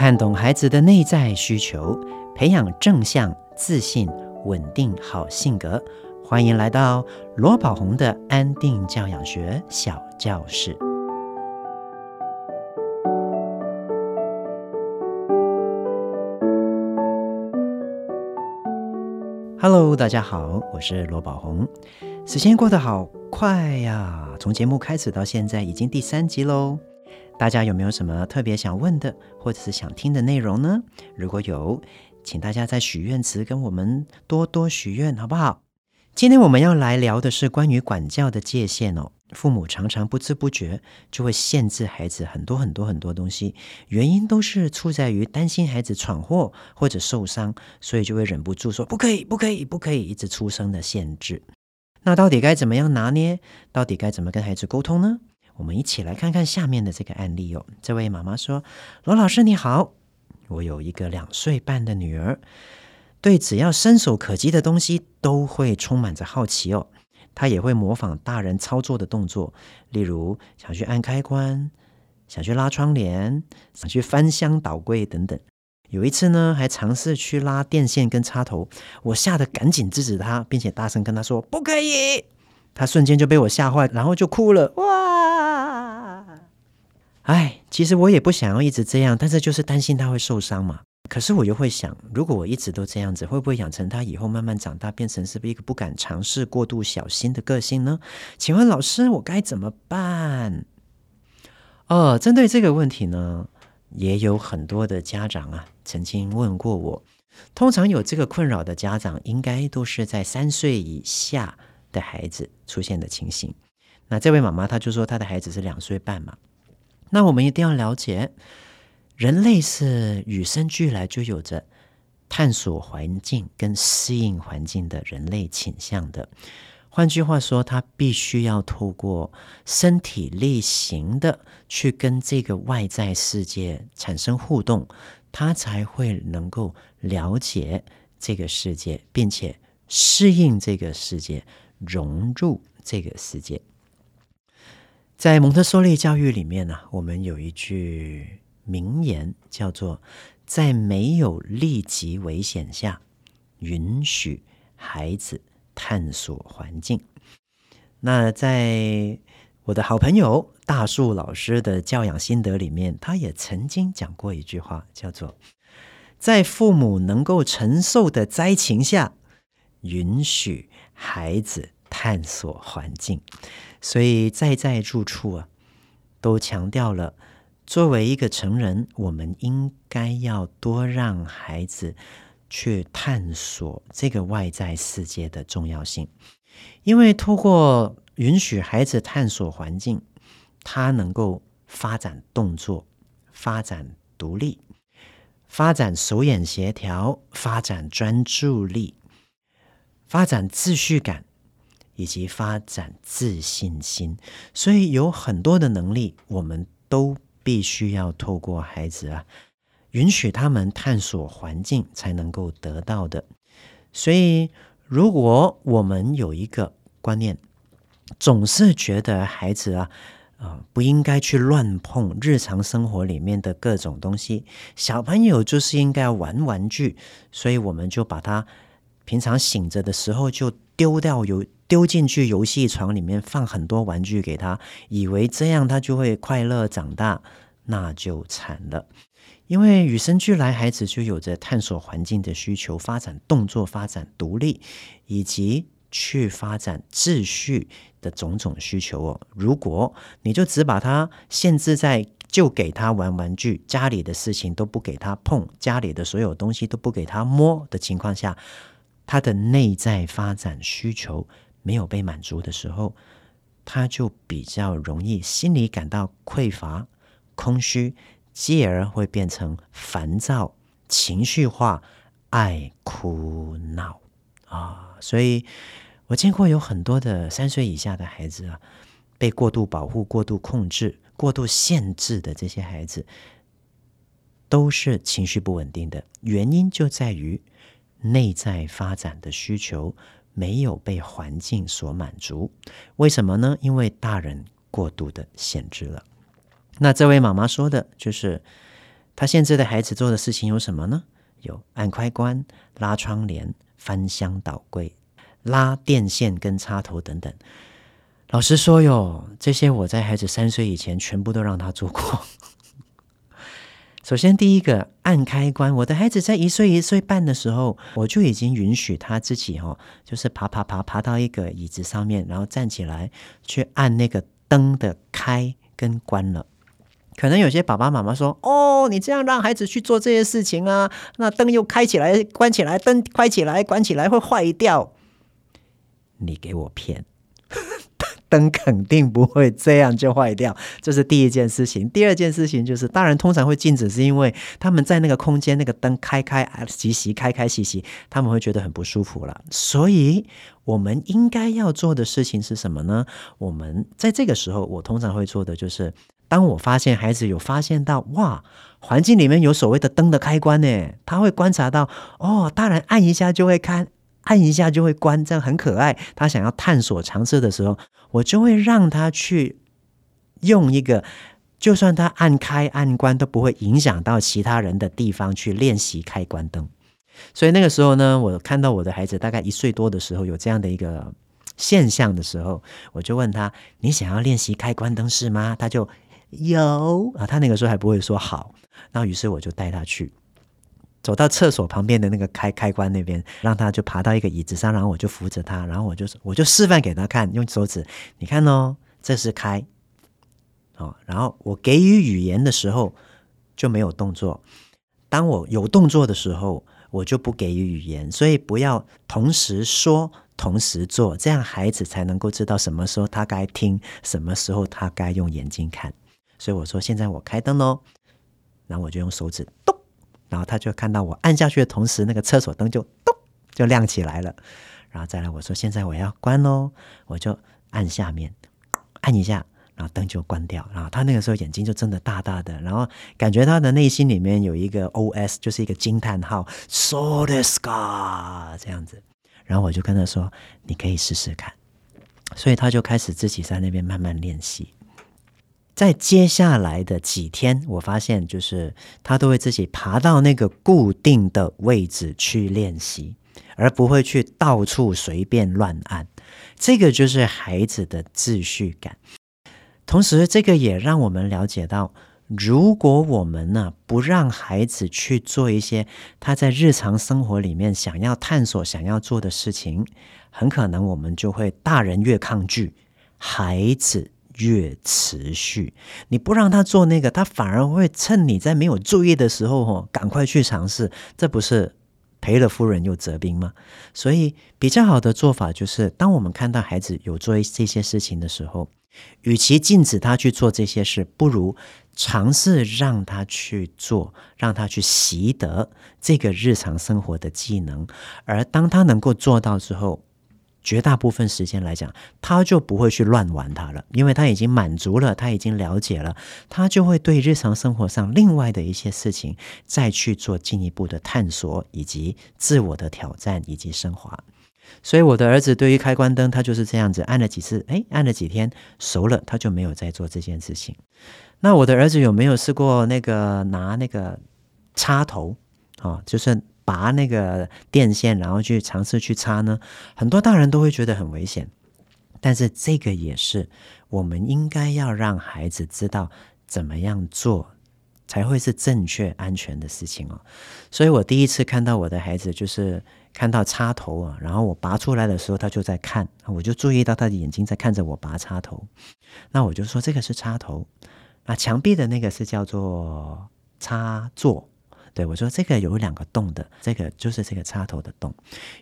看懂孩子的内在需求，培养正向、自信、稳定好性格。欢迎来到罗宝红的安定教养学小教室。Hello，大家好，我是罗宝红。时间过得好快呀，从节目开始到现在已经第三集喽。大家有没有什么特别想问的，或者是想听的内容呢？如果有，请大家在许愿池跟我们多多许愿，好不好？今天我们要来聊的是关于管教的界限哦。父母常常不知不觉就会限制孩子很多很多很多东西，原因都是出在于担心孩子闯祸或者受伤，所以就会忍不住说不可以，不可以，不可以，一直出声的限制。那到底该怎么样拿捏？到底该怎么跟孩子沟通呢？我们一起来看看下面的这个案例哦。这位妈妈说：“罗老师你好，我有一个两岁半的女儿，对只要伸手可及的东西都会充满着好奇哦。她也会模仿大人操作的动作，例如想去按开关、想去拉窗帘、想去翻箱倒柜等等。有一次呢，还尝试去拉电线跟插头，我吓得赶紧制止她，并且大声跟她说：不可以！她瞬间就被我吓坏，然后就哭了。哇！”哎，其实我也不想要一直这样，但是就是担心他会受伤嘛。可是我又会想，如果我一直都这样子，会不会养成他以后慢慢长大，变成是不是一个不敢尝试、过度小心的个性呢？请问老师，我该怎么办？哦，针对这个问题呢，也有很多的家长啊，曾经问过我。通常有这个困扰的家长，应该都是在三岁以下的孩子出现的情形。那这位妈妈她就说，她的孩子是两岁半嘛。那我们一定要了解，人类是与生俱来就有着探索环境跟适应环境的人类倾向的。换句话说，他必须要透过身体力行的去跟这个外在世界产生互动，他才会能够了解这个世界，并且适应这个世界，融入这个世界。在蒙特梭利教育里面呢，我们有一句名言，叫做“在没有立即危险下，允许孩子探索环境”。那在我的好朋友大树老师的教养心得里面，他也曾经讲过一句话，叫做“在父母能够承受的灾情下，允许孩子探索环境”。所以在在住处啊，都强调了，作为一个成人，我们应该要多让孩子去探索这个外在世界的重要性。因为透过允许孩子探索环境，他能够发展动作、发展独立、发展手眼协调、发展专注力、发展秩序感。以及发展自信心，所以有很多的能力，我们都必须要透过孩子啊，允许他们探索环境，才能够得到的。所以，如果我们有一个观念，总是觉得孩子啊，啊，不应该去乱碰日常生活里面的各种东西，小朋友就是应该玩玩具，所以我们就把他平常醒着的时候就丢掉有。丢进去游戏床里面，放很多玩具给他，以为这样他就会快乐长大，那就惨了。因为与生俱来，孩子就有着探索环境的需求，发展动作、发展独立，以及去发展秩序的种种需求哦。如果你就只把他限制在就给他玩玩具，家里的事情都不给他碰，家里的所有东西都不给他摸的情况下，他的内在发展需求。没有被满足的时候，他就比较容易心里感到匮乏、空虚，继而会变成烦躁、情绪化、爱哭闹啊。所以我见过有很多的三岁以下的孩子啊，被过度保护、过度控制、过度限制的这些孩子，都是情绪不稳定的。原因就在于内在发展的需求。没有被环境所满足，为什么呢？因为大人过度的限制了。那这位妈妈说的就是，她限制的孩子做的事情有什么呢？有按开关、拉窗帘、翻箱倒柜、拉电线跟插头等等。老实说哟，这些我在孩子三岁以前全部都让他做过。首先，第一个按开关，我的孩子在一岁一岁半的时候，我就已经允许他自己哦，就是爬爬爬爬到一个椅子上面，然后站起来去按那个灯的开跟关了。可能有些爸爸妈妈说：“哦，你这样让孩子去做这些事情啊，那灯又开起来、关起来，灯开起来、关起来会坏掉。”你给我骗！灯 肯定不会这样就坏掉，这是第一件事情。第二件事情就是，大人通常会禁止，是因为他们在那个空间，那个灯开开熄熄，开开熄熄，他们会觉得很不舒服了。所以，我们应该要做的事情是什么呢？我们在这个时候，我通常会做的就是，当我发现孩子有发现到，哇，环境里面有所谓的灯的开关呢，他会观察到，哦，大人按一下就会开。按一下就会关，这样很可爱。他想要探索尝试的时候，我就会让他去用一个，就算他按开按关都不会影响到其他人的地方去练习开关灯。所以那个时候呢，我看到我的孩子大概一岁多的时候有这样的一个现象的时候，我就问他：“你想要练习开关灯是吗？”他就有啊，他那个时候还不会说好。那于是我就带他去。走到厕所旁边的那个开开关那边，让他就爬到一个椅子上，然后我就扶着他，然后我就我就示范给他看，用手指，你看哦，这是开，哦，然后我给予语言的时候就没有动作，当我有动作的时候，我就不给予语言，所以不要同时说，同时做，这样孩子才能够知道什么时候他该听，什么时候他该用眼睛看。所以我说，现在我开灯喽，然后我就用手指动。然后他就看到我按下去的同时，那个厕所灯就咚就亮起来了。然后再来我说，现在我要关喽，我就按下面按一下，然后灯就关掉。然后他那个时候眼睛就睁得大大的，然后感觉他的内心里面有一个 OS，就是一个惊叹号，So this guy 这样子。然后我就跟他说，你可以试试看。所以他就开始自己在那边慢慢练习。在接下来的几天，我发现就是他都会自己爬到那个固定的位置去练习，而不会去到处随便乱按。这个就是孩子的秩序感。同时，这个也让我们了解到，如果我们呢不让孩子去做一些他在日常生活里面想要探索、想要做的事情，很可能我们就会大人越抗拒孩子。越持续，你不让他做那个，他反而会趁你在没有注意的时候，吼，赶快去尝试，这不是赔了夫人又折兵吗？所以比较好的做法就是，当我们看到孩子有做这些事情的时候，与其禁止他去做这些事，不如尝试让他去做，让他去习得这个日常生活的技能，而当他能够做到之后。绝大部分时间来讲，他就不会去乱玩它了，因为他已经满足了，他已经了解了，他就会对日常生活上另外的一些事情再去做进一步的探索，以及自我的挑战以及升华。所以我的儿子对于开关灯，他就是这样子按了几次，哎，按了几天熟了，他就没有再做这件事情。那我的儿子有没有试过那个拿那个插头啊？就是。拔那个电线，然后去尝试去插呢，很多大人都会觉得很危险。但是这个也是我们应该要让孩子知道怎么样做才会是正确安全的事情哦。所以我第一次看到我的孩子，就是看到插头啊，然后我拔出来的时候，他就在看，我就注意到他的眼睛在看着我拔插头。那我就说这个是插头，那墙壁的那个是叫做插座。对，我说这个有两个洞的，这个就是这个插头的洞。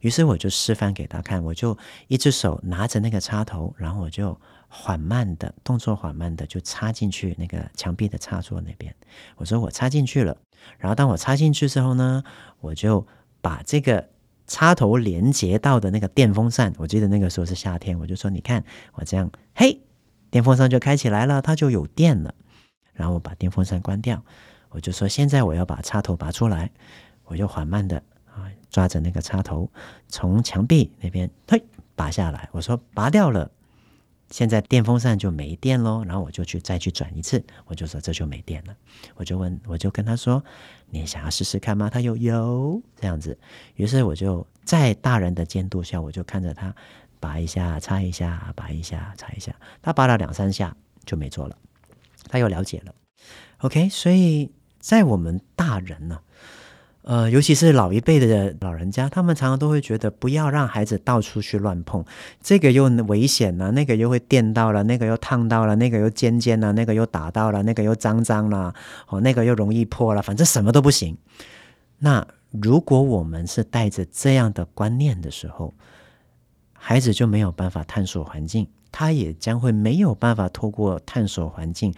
于是我就示范给他看，我就一只手拿着那个插头，然后我就缓慢的动作，缓慢的就插进去那个墙壁的插座那边。我说我插进去了，然后当我插进去之后呢，我就把这个插头连接到的那个电风扇，我记得那个时候是夏天，我就说你看我这样，嘿，电风扇就开起来了，它就有电了。然后我把电风扇关掉。我就说，现在我要把插头拔出来，我就缓慢的啊抓着那个插头，从墙壁那边嘿拔下来。我说拔掉了，现在电风扇就没电喽，然后我就去再去转一次，我就说这就没电了。我就问，我就跟他说：“你想要试试看吗？”他有有这样子。于是我就在大人的监督下，我就看着他拔一下、插一下、拔一下、插一下。他拔了两三下就没做了，他又了解了。OK，所以在我们大人呢。呃，尤其是老一辈的老人家，他们常常都会觉得不要让孩子到处去乱碰，这个又危险了，那个又会电到了，那个又烫到了，那个又尖尖了，那个又打到了，那个又脏脏了，哦，那个又容易破了，反正什么都不行。那如果我们是带着这样的观念的时候，孩子就没有办法探索环境，他也将会没有办法透过探索环境。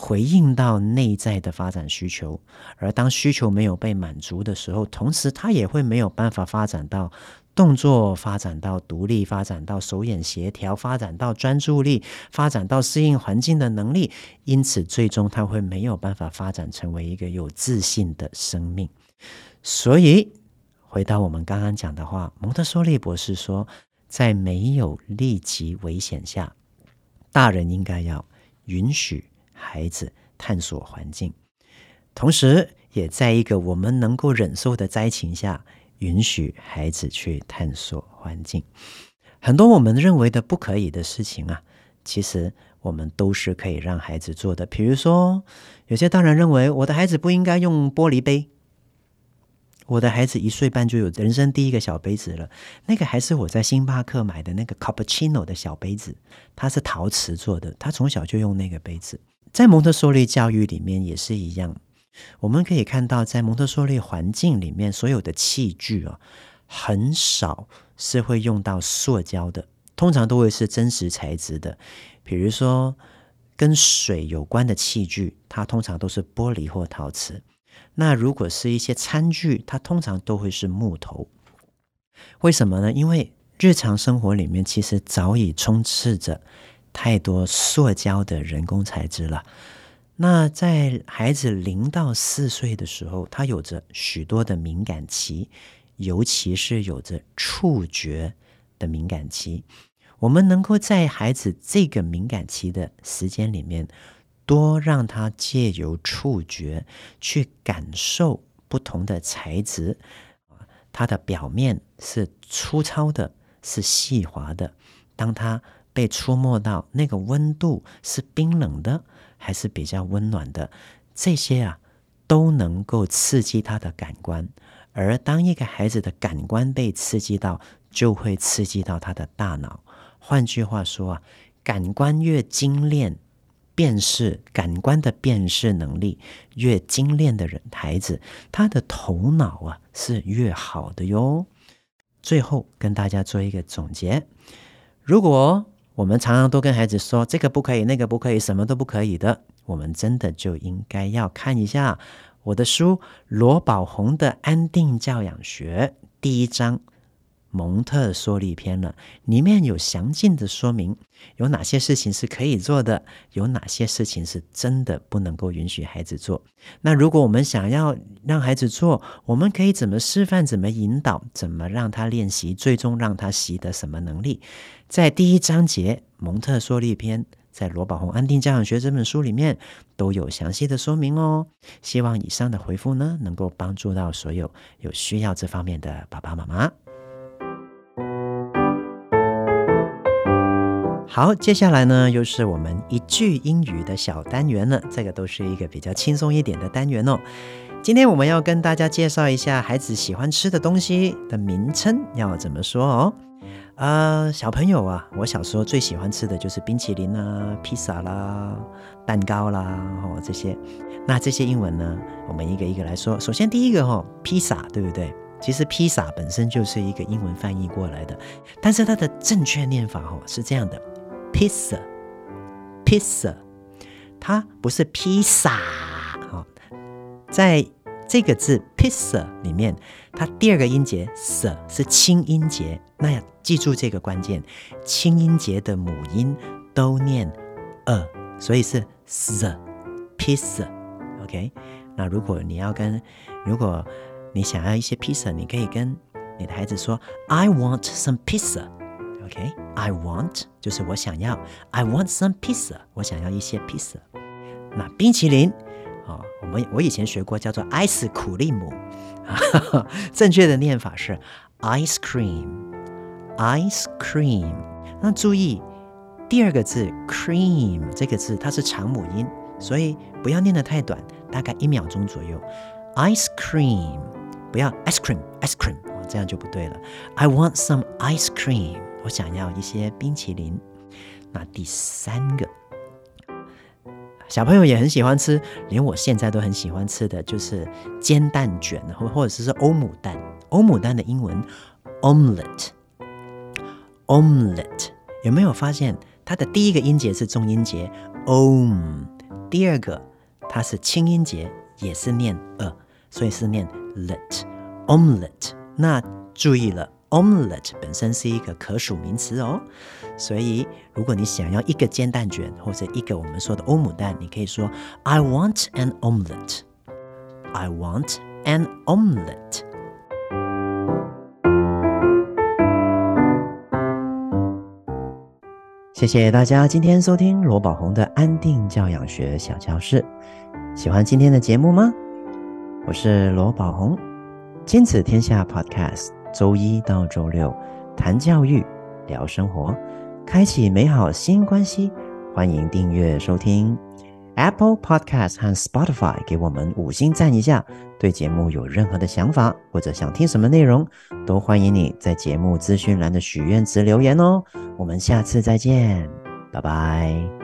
回应到内在的发展需求，而当需求没有被满足的时候，同时他也会没有办法发展到动作，发展到独立，发展到手眼协调，发展到专注力，发展到适应环境的能力。因此，最终他会没有办法发展成为一个有自信的生命。所以，回到我们刚刚讲的话，蒙特梭利博士说，在没有立即危险下，大人应该要允许。孩子探索环境，同时也在一个我们能够忍受的灾情下，允许孩子去探索环境。很多我们认为的不可以的事情啊，其实我们都是可以让孩子做的。比如说，有些大人认为我的孩子不应该用玻璃杯。我的孩子一岁半就有人生第一个小杯子了，那个还是我在星巴克买的那个 cappuccino 的小杯子，它是陶瓷做的，他从小就用那个杯子。在蒙特梭利教育里面也是一样，我们可以看到，在蒙特梭利环境里面，所有的器具啊，很少是会用到塑胶的，通常都会是真实材质的。比如说跟水有关的器具，它通常都是玻璃或陶瓷。那如果是一些餐具，它通常都会是木头。为什么呢？因为日常生活里面其实早已充斥着。太多塑胶的人工材质了。那在孩子零到四岁的时候，他有着许多的敏感期，尤其是有着触觉的敏感期。我们能够在孩子这个敏感期的时间里面，多让他借由触觉去感受不同的材质，它的表面是粗糙的，是细滑的。当他被触摸到那个温度是冰冷的还是比较温暖的，这些啊都能够刺激他的感官。而当一个孩子的感官被刺激到，就会刺激到他的大脑。换句话说啊，感官越精炼，辨识感官的辨识能力越精炼的人，孩子他的头脑啊是越好的哟。最后跟大家做一个总结，如果我们常常都跟孩子说这个不可以，那个不可以，什么都不可以的。我们真的就应该要看一下我的书《罗宝红的安定教养学》第一章。蒙特梭利篇了，里面有详尽的说明，有哪些事情是可以做的，有哪些事情是真的不能够允许孩子做。那如果我们想要让孩子做，我们可以怎么示范，怎么引导，怎么让他练习，最终让他习得什么能力？在第一章节蒙特梭利篇，在罗宝红安定教养学这本书里面都有详细的说明哦。希望以上的回复呢，能够帮助到所有有需要这方面的爸爸妈妈。好，接下来呢，又是我们一句英语的小单元了。这个都是一个比较轻松一点的单元哦。今天我们要跟大家介绍一下孩子喜欢吃的东西的名称要怎么说哦。呃，小朋友啊，我小时候最喜欢吃的就是冰淇淋啦、披萨啦、蛋糕啦，哦这些。那这些英文呢，我们一个一个来说。首先第一个哦，披萨，对不对？其实披萨本身就是一个英文翻译过来的，但是它的正确念法哦是这样的。Pizza，Pizza，它不是披萨啊，在这个字 pizza 里面，它第二个音节 s 是轻音节，那要记住这个关键，轻音节的母音都念 a，所以是 s pizza，OK？那如果你要跟，如果你想要一些披萨，你可以跟你的孩子说，I want some pizza。” OK？。I want 就是我想要，I want some pizza，我想要一些 pizza。那冰淇淋啊，我们我以前学过叫做 ice 苦力姆，正确的念法是 ice cream，ice cream。那注意第二个字 cream 这个字它是长母音，所以不要念得太短，大概一秒钟左右。ice cream，不要 ice cream，ice cream，这样就不对了。I want some ice cream，我想要一些冰淇淋。那第三个。小朋友也很喜欢吃，连我现在都很喜欢吃的就是煎蛋卷，或或者是说欧姆蛋。欧姆蛋的英文 omelette，omelette，有没有发现它的第一个音节是重音节 om，第二个它是轻音节，也是念 a，所以是念 let，omelette。那注意了。Omelette 本身是一个可数名词哦，所以如果你想要一个煎蛋卷或者一个我们说的欧姆蛋，你可以说 I want an omelette. I want an omelette. 谢谢大家今天收听罗宝鸿的安定教养学小教室。喜欢今天的节目吗？我是罗宝鸿，亲子天下 Podcast。周一到周六，谈教育，聊生活，开启美好新关系。欢迎订阅收听 Apple Podcast 和 Spotify，给我们五星赞一下。对节目有任何的想法或者想听什么内容，都欢迎你在节目资讯栏的许愿池留言哦。我们下次再见，拜拜。